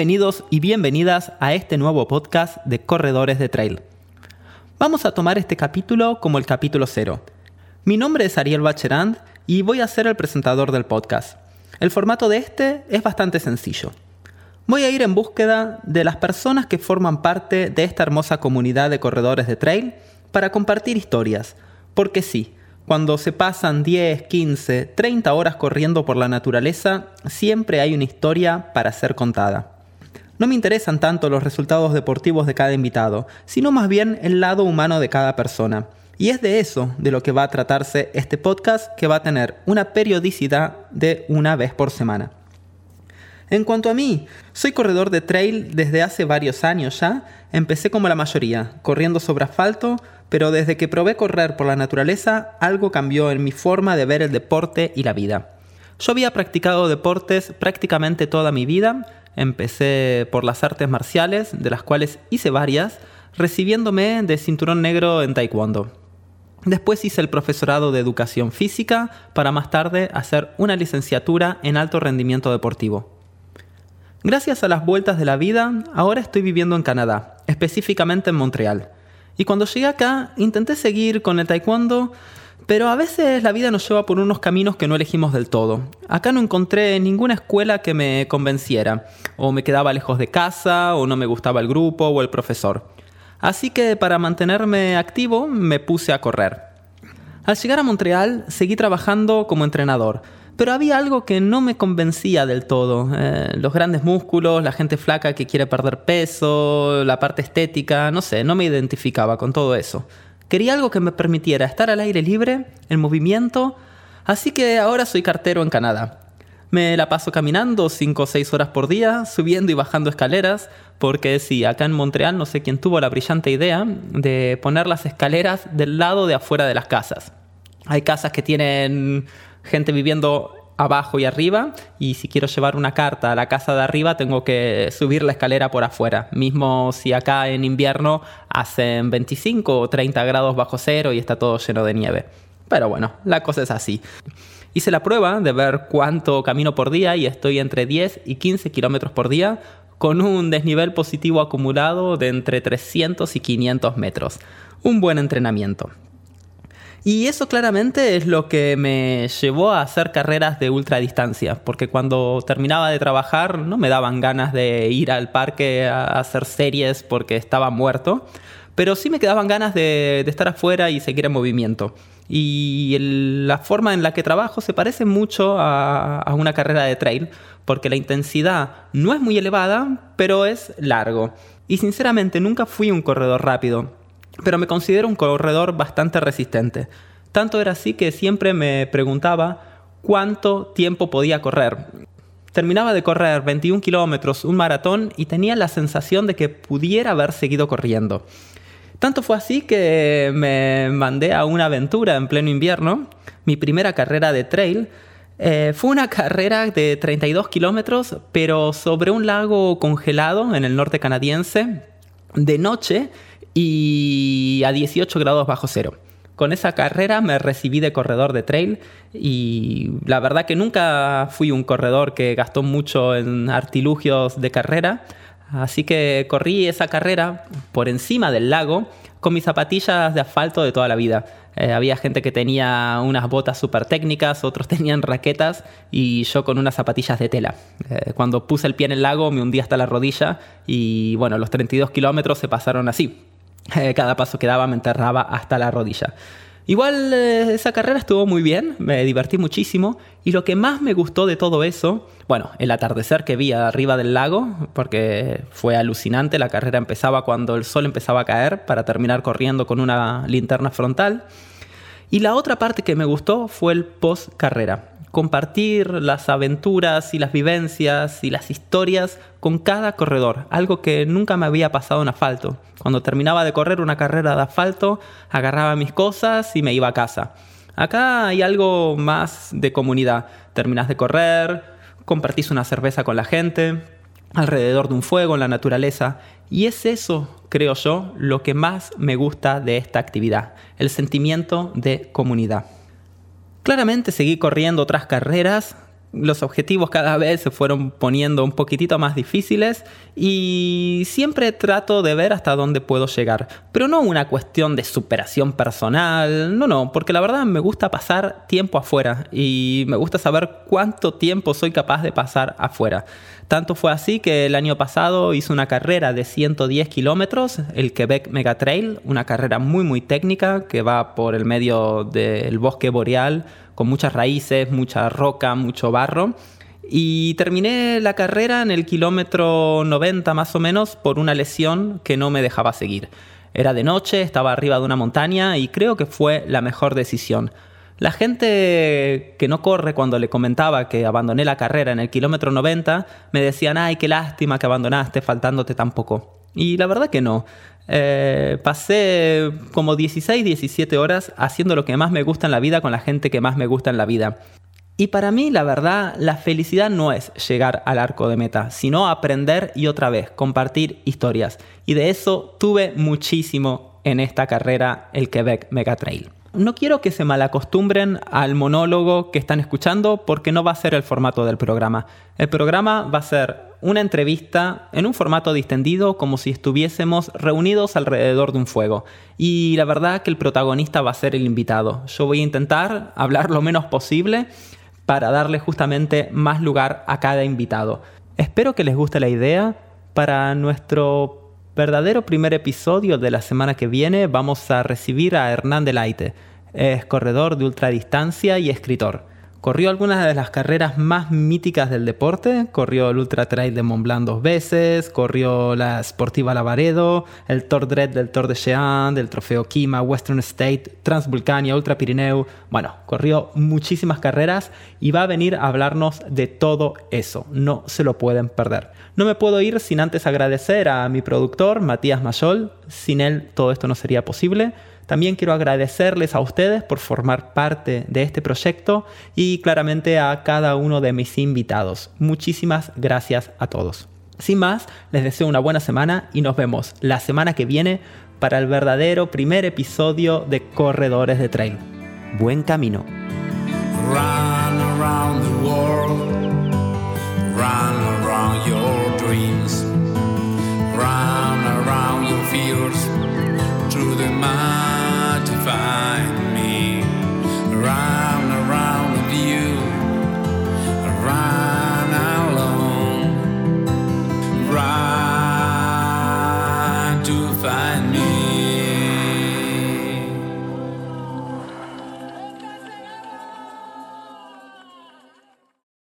Bienvenidos y bienvenidas a este nuevo podcast de Corredores de Trail. Vamos a tomar este capítulo como el capítulo cero. Mi nombre es Ariel Bacherand y voy a ser el presentador del podcast. El formato de este es bastante sencillo. Voy a ir en búsqueda de las personas que forman parte de esta hermosa comunidad de corredores de trail para compartir historias, porque sí, cuando se pasan 10, 15, 30 horas corriendo por la naturaleza, siempre hay una historia para ser contada. No me interesan tanto los resultados deportivos de cada invitado, sino más bien el lado humano de cada persona. Y es de eso de lo que va a tratarse este podcast que va a tener una periodicidad de una vez por semana. En cuanto a mí, soy corredor de trail desde hace varios años ya. Empecé como la mayoría, corriendo sobre asfalto, pero desde que probé correr por la naturaleza, algo cambió en mi forma de ver el deporte y la vida. Yo había practicado deportes prácticamente toda mi vida. Empecé por las artes marciales, de las cuales hice varias, recibiéndome de cinturón negro en taekwondo. Después hice el profesorado de educación física para más tarde hacer una licenciatura en alto rendimiento deportivo. Gracias a las vueltas de la vida, ahora estoy viviendo en Canadá, específicamente en Montreal. Y cuando llegué acá, intenté seguir con el taekwondo, pero a veces la vida nos lleva por unos caminos que no elegimos del todo. Acá no encontré ninguna escuela que me convenciera, o me quedaba lejos de casa, o no me gustaba el grupo o el profesor. Así que para mantenerme activo me puse a correr. Al llegar a Montreal seguí trabajando como entrenador, pero había algo que no me convencía del todo. Eh, los grandes músculos, la gente flaca que quiere perder peso, la parte estética, no sé, no me identificaba con todo eso. Quería algo que me permitiera estar al aire libre, en movimiento, así que ahora soy cartero en Canadá. Me la paso caminando 5 o 6 horas por día, subiendo y bajando escaleras, porque sí, acá en Montreal no sé quién tuvo la brillante idea de poner las escaleras del lado de afuera de las casas. Hay casas que tienen gente viviendo abajo y arriba y si quiero llevar una carta a la casa de arriba tengo que subir la escalera por afuera. Mismo si acá en invierno hacen 25 o 30 grados bajo cero y está todo lleno de nieve. Pero bueno, la cosa es así. Hice la prueba de ver cuánto camino por día y estoy entre 10 y 15 kilómetros por día con un desnivel positivo acumulado de entre 300 y 500 metros. Un buen entrenamiento. Y eso claramente es lo que me llevó a hacer carreras de ultradistancia, porque cuando terminaba de trabajar no me daban ganas de ir al parque a hacer series porque estaba muerto, pero sí me quedaban ganas de, estar afuera y seguir en movimiento. Y la forma en la que trabajo se parece mucho a, a una carrera de trail, porque la intensidad no es muy elevada, pero es largo. Y sinceramente nunca fui un corredor rápido pero me considero un corredor bastante resistente. Tanto era así que siempre me preguntaba cuánto tiempo podía correr. Terminaba de correr 21 kilómetros, un maratón, y tenía la sensación de que pudiera haber seguido corriendo. Tanto fue así que me mandé a una aventura en pleno invierno. Mi primera carrera de trail eh, fue una carrera de 32 kilómetros, pero sobre un lago congelado en el norte canadiense, de noche y a 18 grados bajo cero. Con esa carrera me recibí de corredor de trail y la verdad que nunca fui un corredor que gastó mucho en artilugios de carrera, así que corrí esa carrera por encima del lago con mis zapatillas de asfalto de toda la vida. Eh, había gente que tenía unas botas súper técnicas, otros tenían raquetas y yo con unas zapatillas de tela. Eh, cuando puse el pie en el lago me hundí hasta la rodilla y bueno, los 32 kilómetros se pasaron así. Cada paso que daba me enterraba hasta la rodilla. Igual eh, esa carrera estuvo muy bien, me divertí muchísimo y lo que más me gustó de todo eso, bueno, el atardecer que vi arriba del lago, porque fue alucinante, la carrera empezaba cuando el sol empezaba a caer para terminar corriendo con una linterna frontal. Y la otra parte que me gustó fue el post carrera compartir las aventuras y las vivencias y las historias con cada corredor, algo que nunca me había pasado en asfalto. Cuando terminaba de correr una carrera de asfalto, agarraba mis cosas y me iba a casa. Acá hay algo más de comunidad. Terminas de correr, compartís una cerveza con la gente, alrededor de un fuego en la naturaleza. Y es eso, creo yo, lo que más me gusta de esta actividad, el sentimiento de comunidad. Claramente seguí corriendo otras carreras, los objetivos cada vez se fueron poniendo un poquitito más difíciles y siempre trato de ver hasta dónde puedo llegar. Pero no una cuestión de superación personal, no, no, porque la verdad me gusta pasar tiempo afuera y me gusta saber cuánto tiempo soy capaz de pasar afuera. Tanto fue así que el año pasado hice una carrera de 110 kilómetros, el Quebec Mega Trail, una carrera muy muy técnica que va por el medio del bosque boreal con muchas raíces, mucha roca, mucho barro. Y terminé la carrera en el kilómetro 90 más o menos por una lesión que no me dejaba seguir. Era de noche, estaba arriba de una montaña y creo que fue la mejor decisión. La gente que no corre cuando le comentaba que abandoné la carrera en el kilómetro 90 me decían, ay, qué lástima que abandonaste faltándote tan poco. Y la verdad que no. Eh, pasé como 16, 17 horas haciendo lo que más me gusta en la vida con la gente que más me gusta en la vida. Y para mí, la verdad, la felicidad no es llegar al arco de meta, sino aprender y otra vez compartir historias. Y de eso tuve muchísimo en esta carrera, el Quebec Mega Trail. No quiero que se malacostumbren al monólogo que están escuchando porque no va a ser el formato del programa. El programa va a ser una entrevista en un formato distendido como si estuviésemos reunidos alrededor de un fuego. Y la verdad que el protagonista va a ser el invitado. Yo voy a intentar hablar lo menos posible para darle justamente más lugar a cada invitado. Espero que les guste la idea. Para nuestro verdadero primer episodio de la semana que viene vamos a recibir a Hernán Delaite. Es corredor de ultradistancia y escritor. Corrió algunas de las carreras más míticas del deporte. Corrió el Ultra Trail de Mont Blanc dos veces, corrió la Sportiva Lavaredo, el Tour Dread del Tour de Jean, del Trofeo Kima, Western State, Transvulcania, Ultra Pirineu. Bueno, corrió muchísimas carreras y va a venir a hablarnos de todo eso. No se lo pueden perder. No me puedo ir sin antes agradecer a mi productor, Matías Mayol. Sin él todo esto no sería posible. También quiero agradecerles a ustedes por formar parte de este proyecto y claramente a cada uno de mis invitados. Muchísimas gracias a todos. Sin más, les deseo una buena semana y nos vemos la semana que viene para el verdadero primer episodio de Corredores de Trail. Buen camino.